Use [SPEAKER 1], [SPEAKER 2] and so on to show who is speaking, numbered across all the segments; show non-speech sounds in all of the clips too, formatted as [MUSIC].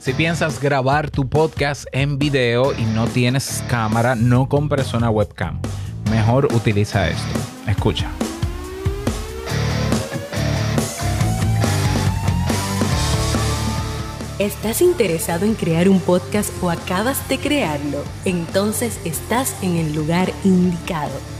[SPEAKER 1] Si piensas grabar tu podcast en video y no tienes cámara, no compres una webcam. Mejor utiliza esto. Escucha.
[SPEAKER 2] ¿Estás interesado en crear un podcast o acabas de crearlo? Entonces estás en el lugar indicado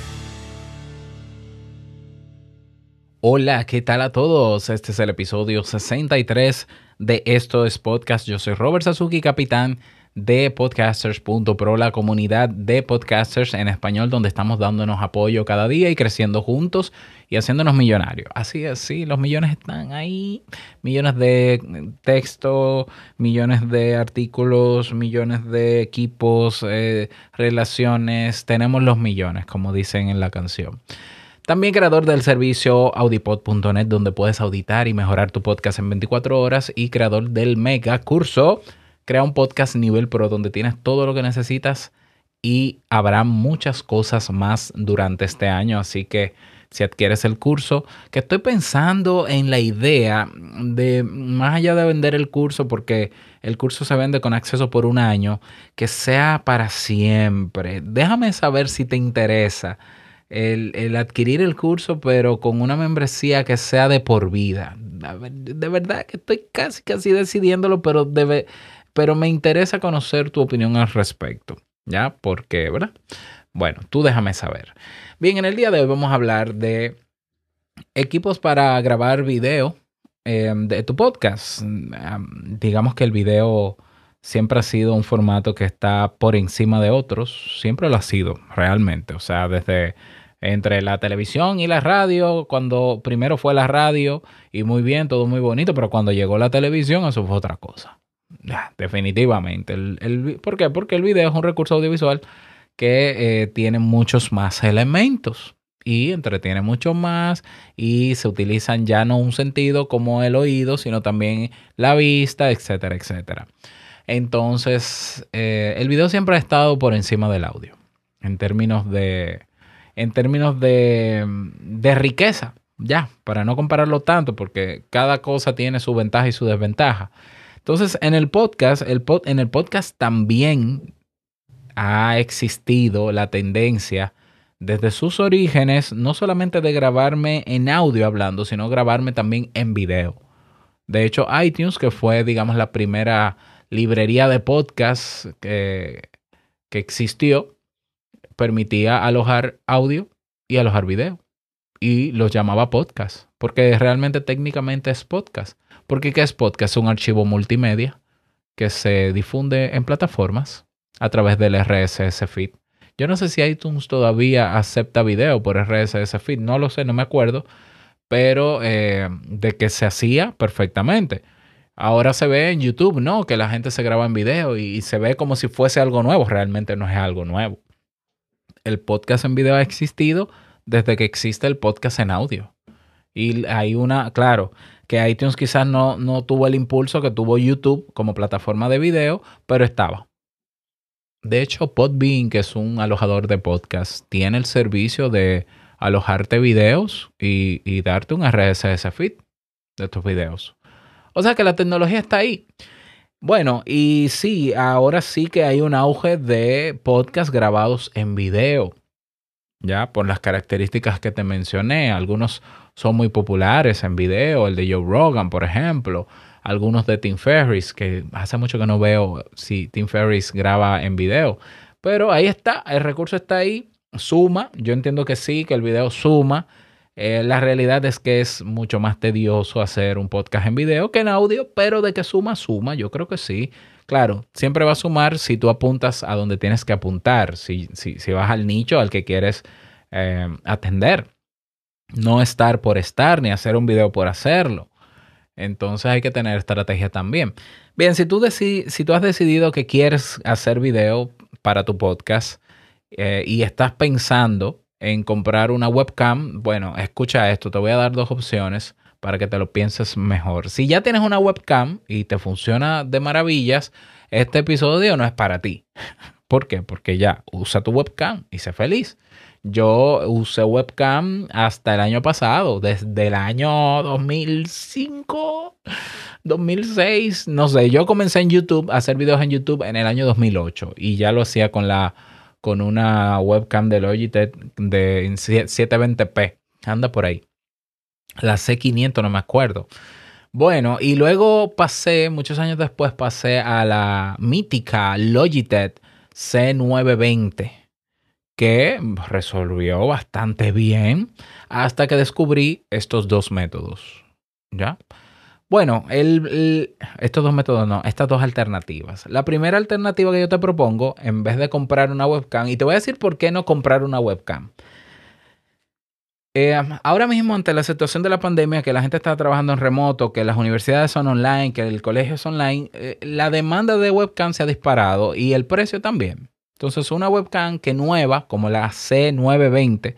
[SPEAKER 1] Hola, ¿qué tal a todos? Este es el episodio 63 de Esto es Podcast. Yo soy Robert Sasuki, capitán de podcasters.pro, la comunidad de podcasters en español donde estamos dándonos apoyo cada día y creciendo juntos y haciéndonos millonarios. Así es, sí, los millones están ahí. Millones de texto, millones de artículos, millones de equipos, eh, relaciones. Tenemos los millones, como dicen en la canción. También creador del servicio audipod.net donde puedes auditar y mejorar tu podcast en 24 horas y creador del mega curso Crea un podcast nivel pro donde tienes todo lo que necesitas y habrá muchas cosas más durante este año, así que si adquieres el curso, que estoy pensando en la idea de, más allá de vender el curso, porque el curso se vende con acceso por un año, que sea para siempre. Déjame saber si te interesa el, adquirir el curso, pero con una membresía que sea de por vida. De verdad que estoy casi, casi decidiéndolo, pero, debe, pero me interesa conocer tu opinión al respecto. ¿Ya? Porque, ¿verdad? Bueno, tú déjame saber. Bien, en el día de hoy vamos a hablar de equipos para grabar video em, de tu podcast. digamos que el video siempre ha sido un formato que está por encima de otros. Siempre lo ha sido, realmente. O sea, desde entre la televisión y la radio, cuando primero fue la radio y muy bien, todo muy bonito, pero cuando llegó la televisión eso fue otra cosa. definitivamente. El, ¿Por qué? Porque el video es un recurso audiovisual que eh, tiene muchos más elementos y entretiene mucho más y se utilizan ya no un sentido como el oído, sino también la vista, etcétera, etcétera. Entonces, eh, el video siempre ha estado por encima del audio en términos de, en términos de, riqueza, ya, para no compararlo tanto, porque cada cosa tiene su ventaja y su desventaja. Entonces, en el podcast, el en el podcast también ha existido la tendencia desde sus orígenes, no solamente de grabarme en audio hablando, sino grabarme también en video. De hecho, iTunes, que fue, digamos, la primera librería de podcast que, que existió, permitía alojar audio y alojar video. Y los llamaba podcast, porque realmente técnicamente es podcast. Porque ¿qué es podcast? Es un archivo multimedia que se difunde en plataformas a través del RSS feed. Yo no sé si iTunes todavía acepta video por RSS feed, no lo sé, no me acuerdo, pero eh, de que se hacía perfectamente. Ahora se ve en YouTube, ¿no? Que la gente se graba en video y se ve como si fuese algo nuevo, realmente no es algo nuevo el podcast en video ha existido desde que existe el podcast en audio. Y hay una, claro, que iTunes quizás no, no tuvo el impulso que tuvo YouTube como plataforma de video, pero estaba. De hecho, Podbean, que es un alojador de podcast, tiene el servicio de alojarte videos y, y darte un RSS feed de tus videos. O sea que la tecnología está ahí. Bueno, y sí, ahora sí que hay un auge de podcasts grabados en video, ya por las características que te mencioné. Algunos son muy populares en video, el de Joe Rogan, por ejemplo, algunos de Tim Ferriss, que hace mucho que no veo si Tim Ferriss graba en video, pero ahí está, el recurso está ahí, suma, yo entiendo que sí, que el video suma eh, la realidad es que es mucho más tedioso hacer un podcast en video que en audio, pero de que suma, suma, yo creo que sí. Claro, siempre va a sumar si tú apuntas a donde tienes que apuntar, si, si, vas al nicho al que quieres eh, atender. No estar por estar ni hacer un video por hacerlo. Entonces hay que tener estrategia también. Bien, si tú, si tú has decidido que quieres hacer video para tu podcast eh, y estás pensando en comprar una webcam, bueno, escucha esto, te voy a dar dos opciones para que te lo pienses mejor. Si ya tienes una webcam y te funciona de maravillas, este episodio no es para ti. [LAUGHS] ¿Por qué? Porque ya usa tu webcam y sé feliz. Yo usé webcam hasta el año pasado, desde el año 2005, 2006, no sé. Yo comencé en YouTube a hacer videos en YouTube en el año 2008 y ya lo hacía con la con una webcam de Logitech de 720p. Anda por ahí. La C500, no me acuerdo. Bueno, y luego pasé, muchos años después pasé a la mítica Logitech C920 que resolvió bastante bien hasta que descubrí estos dos métodos. ¿Ya? Bueno, estos dos métodos no, estas dos alternativas. La primera alternativa que yo te propongo, en vez de comprar una webcam, y te voy a decir por qué no comprar una webcam. Eh, ahora mismo, ante la situación de la pandemia, que la gente está trabajando en remoto, que las universidades son online, que el colegio es online, eh, la demanda de webcam se ha disparado y el precio también. Entonces, una webcam que nueva, como la C920,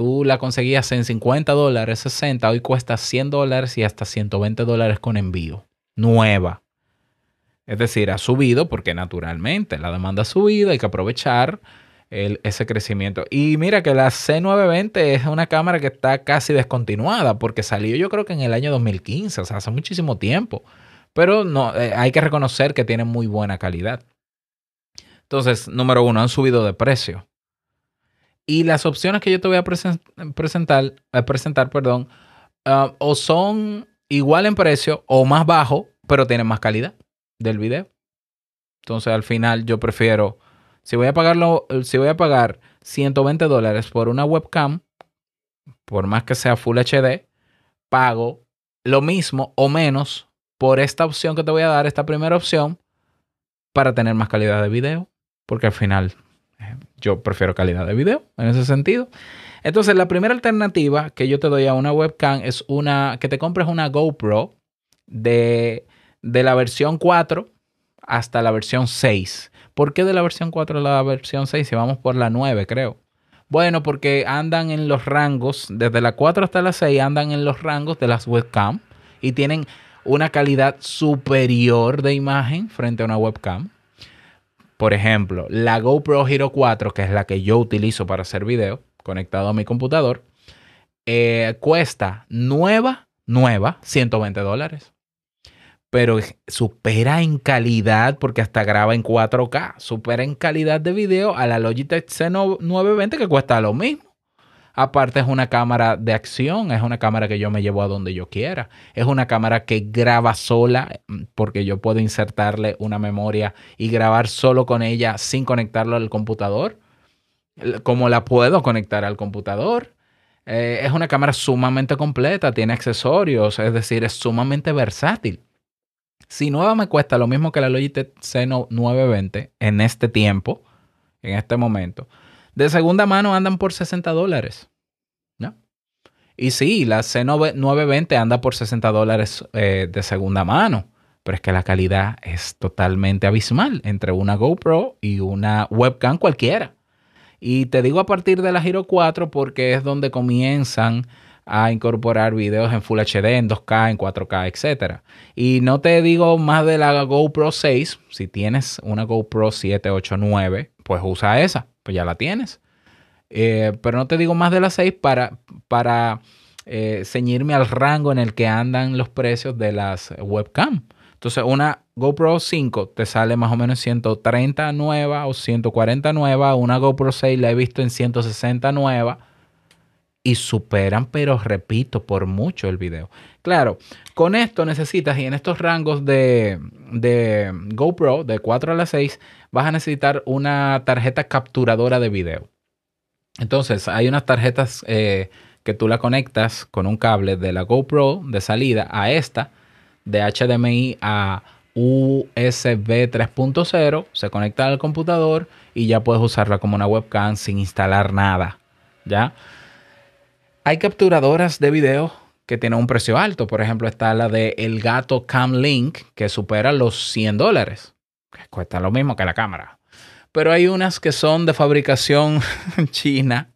[SPEAKER 1] tú la conseguías en 50 dólares, 60, hoy cuesta 100 dólares y hasta 120 dólares con envío. Nueva. Es decir, ha subido porque naturalmente la demanda ha subido, hay que aprovechar ese crecimiento. Y mira que la C920 es una cámara que está casi descontinuada porque salió yo creo que en el año 2015, o sea, hace muchísimo tiempo. Pero no, eh, hay que reconocer que tiene muy buena calidad. Entonces, número uno, han subido de precio. Y las opciones que yo te voy a presentar, presentar perdón, ah, o son igual en precio o más bajo, pero tienen más calidad del video. Entonces, al final, yo prefiero, si voy a pagarlo, si voy a pagar 120 dólares por una webcam, por más que sea Full HD, pago lo mismo o menos por esta opción que te voy a dar, esta primera opción, para tener más calidad de video porque al final yo prefiero calidad de video en ese sentido. Entonces, la primera alternativa que yo te doy a una webcam es una que te compres una GoPro de, de la versión 4 hasta la versión 6. ¿Por qué de la versión 4 a la versión 6? Si vamos por la 9, creo. Bueno, porque andan en los rangos, desde la 4 hasta la 6, andan en los rangos de las webcam y tienen una calidad superior de imagen frente a una webcam. Por ejemplo, la GoPro Hero 4, que es la que yo utilizo para hacer video, conectado a mi computador, eh, cuesta nueva, nueva, 120 dólares. Pero supera en calidad, porque hasta graba en 4K, supera en calidad de video a la Logitech C920 que cuesta lo mismo. Aparte es una cámara de acción, es una cámara que yo me llevo a donde yo quiera. Es una cámara que graba sola mm, porque yo puedo insertarle una memoria y grabar solo con ella sin conectarlo al computador. Como la puedo conectar al computador. Eh, es una cámara sumamente completa, tiene accesorios, es decir, es sumamente versátil. Si nueva me cuesta lo mismo que la Logitech C920 en este tiempo, en este momento, de segunda mano andan por 60 dólares. ¿no? Y sí, la C920 anda por 60 dólares eh, de segunda mano. Pero es que la calidad es totalmente abismal entre una GoPro y una webcam cualquiera. Y te digo a partir de la Giro 4 porque es donde comienzan a incorporar videos en Full HD, en 2K, en 4K, etc. Y no te digo más de la GoPro 6. Si tienes una GoPro 7, 8, 9, pues usa esa pues ya la tienes. Eh, pero no te digo más de las 6 para, para eh, ceñirme al rango en el que andan los precios de las webcam. Entonces, una GoPro 5 te sale más o menos 130 nueva o 140 nueva. Una GoPro 6 la he visto en 160 nueva. Y superan, pero repito, por mucho el video. Claro, con esto necesitas, y en estos rangos de, de GoPro, de 4 a la 6, vas a necesitar una tarjeta capturadora de video. Entonces, hay unas tarjetas eh, que tú la conectas con un cable de la GoPro de salida a esta, de HDMI a USB 3.0, se conecta al computador y ya puedes usarla como una webcam sin instalar nada. ¿Ya? Hay capturadoras de video que tienen un precio alto. Por ejemplo, está la de El Gato Cam Link, que supera los 100 dólares. Cuesta lo mismo que la cámara. Pero hay unas que son de fabricación [LAUGHS] china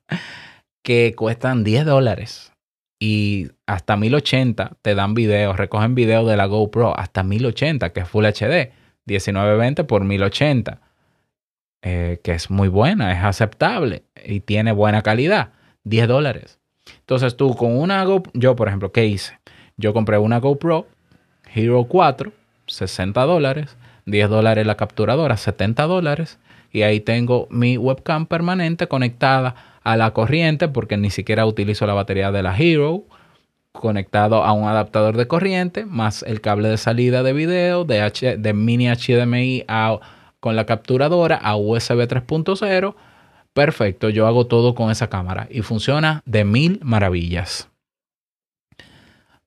[SPEAKER 1] que cuestan 10 dólares. Y hasta 1080 te dan videos, recogen videos de la GoPro hasta 1080, que es Full HD. 1920 por 1080. Eh, que es muy buena, es aceptable y tiene buena calidad. 10 dólares. Entonces tú con una GoPro, yo por ejemplo, ¿qué hice? Yo compré una GoPro Hero 4, 60 dólares, 10 dólares la capturadora, 70 dólares, y ahí tengo mi webcam permanente conectada a la corriente porque ni siquiera utilizo la batería de la Hero, conectado a un adaptador de corriente, más el cable de salida de video de, H, de mini HDMI con la capturadora a USB 3.0. Perfecto, yo hago todo con esa cámara y funciona de mil maravillas.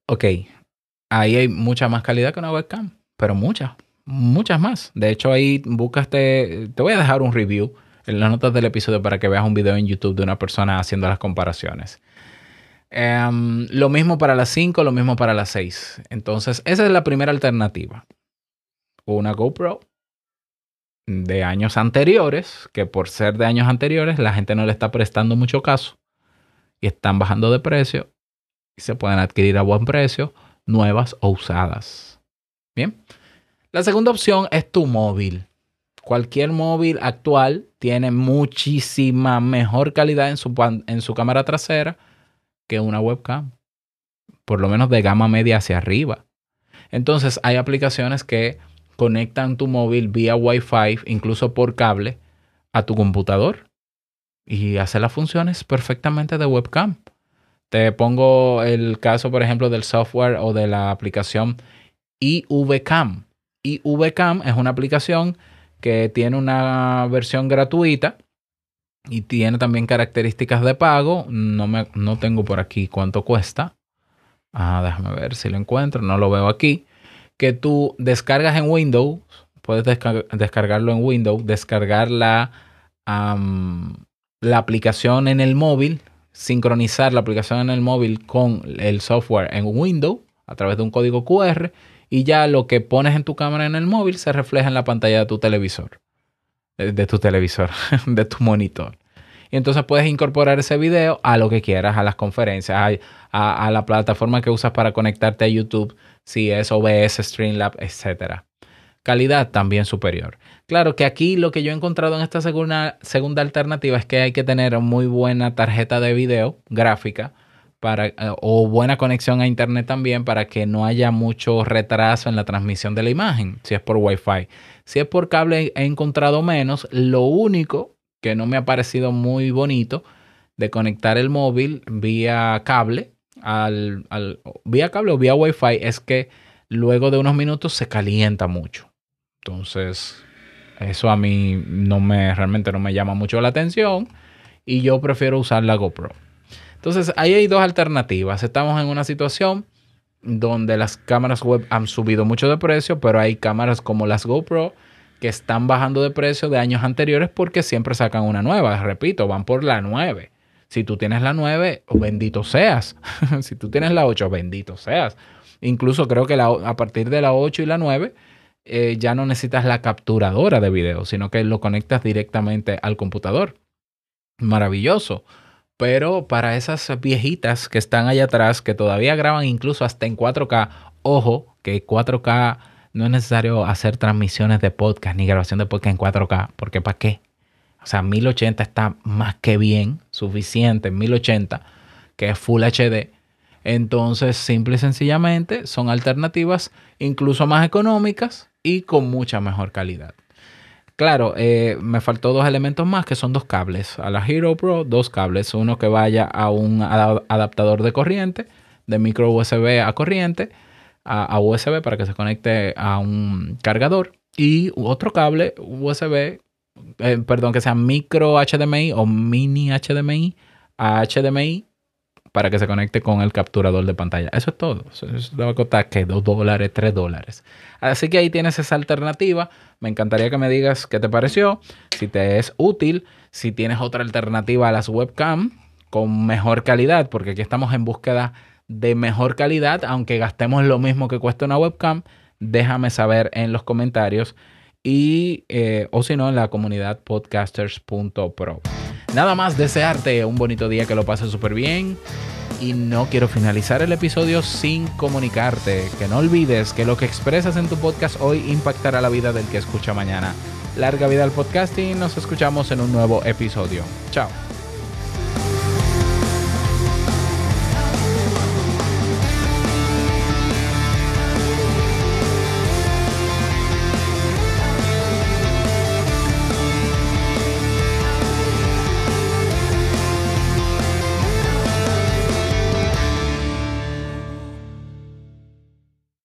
[SPEAKER 1] Ok, ahí hay mucha más calidad que una webcam, pero muchas, muchas más. De hecho, ahí buscaste, te voy a dejar un review en las notas del episodio para que veas un video en YouTube de una persona haciendo las comparaciones. Em, lo mismo para las 5, lo mismo para las 6. Entonces, esa es la primera alternativa. Una GoPro de años anteriores, que por ser de años anteriores la gente no le está prestando mucho caso y están bajando de precio y se pueden adquirir a buen precio, nuevas o usadas. Bien. La segunda opción es tu móvil. Cualquier móvil actual tiene muchísima mejor calidad en su, en su cámara trasera que una webcam. Por lo menos de gama media hacia arriba. Entonces hay aplicaciones que conectan tu móvil vía Wi-Fi, incluso por cable, a tu computador y hace las funciones perfectamente de webcam. Te pongo el caso, por ejemplo, del software o de la aplicación IVCam. IVCam es una aplicación que tiene una versión gratuita y tiene también características de pago. No, me, no tengo por aquí cuánto cuesta. Ah, déjame ver si lo encuentro. No lo veo aquí que tú descargas en Windows, puedes descargarlo en Windows, descargar la, la aplicación en el móvil, sincronizar la aplicación en el móvil con el software en Windows a través de un código QR y ya lo que pones en tu cámara en el móvil se refleja en la pantalla de tu televisor, de, tu televisor, [LAUGHS] de tu monitor. Y entonces puedes incorporar ese video a lo que quieras, a las conferencias, a, a la plataforma que usas para conectarte a YouTube si es OBS, Streamlab, etc. Calidad también superior. Claro que aquí lo que yo he encontrado en esta segunda, segunda alternativa es que hay que tener muy buena tarjeta de video gráfica para, eh, o buena conexión a internet también para que no haya mucho retraso en la transmisión de la imagen, si es por Wi-Fi. Si es por cable he encontrado menos. Lo único que no me ha parecido muy bonito de conectar el móvil vía cable al, vía cable o vía Wi-Fi es que luego de unos minutos se calienta mucho. Entonces, eso a mí no me realmente no me llama mucho la atención y yo prefiero usar la GoPro. Entonces, ahí hay dos alternativas. Estamos en una situación donde las cámaras web han subido mucho de precio, pero hay cámaras como las GoPro que están bajando de precio de años anteriores porque siempre sacan una nueva. Repito, van por la 9. Si tú tienes la 9, bendito seas. [LAUGHS] si tú tienes la 8, bendito seas. Incluso creo que a partir de la 8 y la 9 eh, ya no necesitas la capturadora de video, sino que lo conectas directamente al computador. Maravilloso. Pero para esas viejitas que están allá atrás, que todavía graban incluso hasta en 4K, ojo, que 4K no es necesario hacer transmisiones de podcast ni grabación de podcast en 4K, porque ¿para qué? O sea, 1080 está más que bien, suficiente, 1080, que es Full HD. Entonces, simple y sencillamente, son alternativas incluso más económicas y con mucha mejor calidad. Claro, eh, me faltó dos elementos más que son dos cables. A la Hero Pro, dos cables. Uno que vaya a un adaptador de corriente, de micro USB a corriente, a, a USB para que se conecte a un cargador. Y otro cable USB eh, perdón, que sea micro HDMI o mini HDMI a HDMI para que se conecte con el capturador de pantalla. Eso es todo. Eso, va a costar que 2 dólares, 3 dólares. Así que ahí tienes esa alternativa. Me encantaría que me digas qué te pareció, si te es útil, si tienes otra alternativa a las webcam con mejor calidad, porque aquí estamos en búsqueda de mejor calidad, aunque gastemos lo mismo que cuesta una webcam, déjame saber en los comentarios y eh, o si no en la comunidad podcasters.pro. Nada más desearte un bonito día que lo pases súper bien y no quiero finalizar el episodio sin comunicarte que no olvides que lo que expresas en tu podcast hoy impactará la vida del que escucha mañana. Larga vida al podcasting, nos escuchamos en un nuevo episodio. Chao.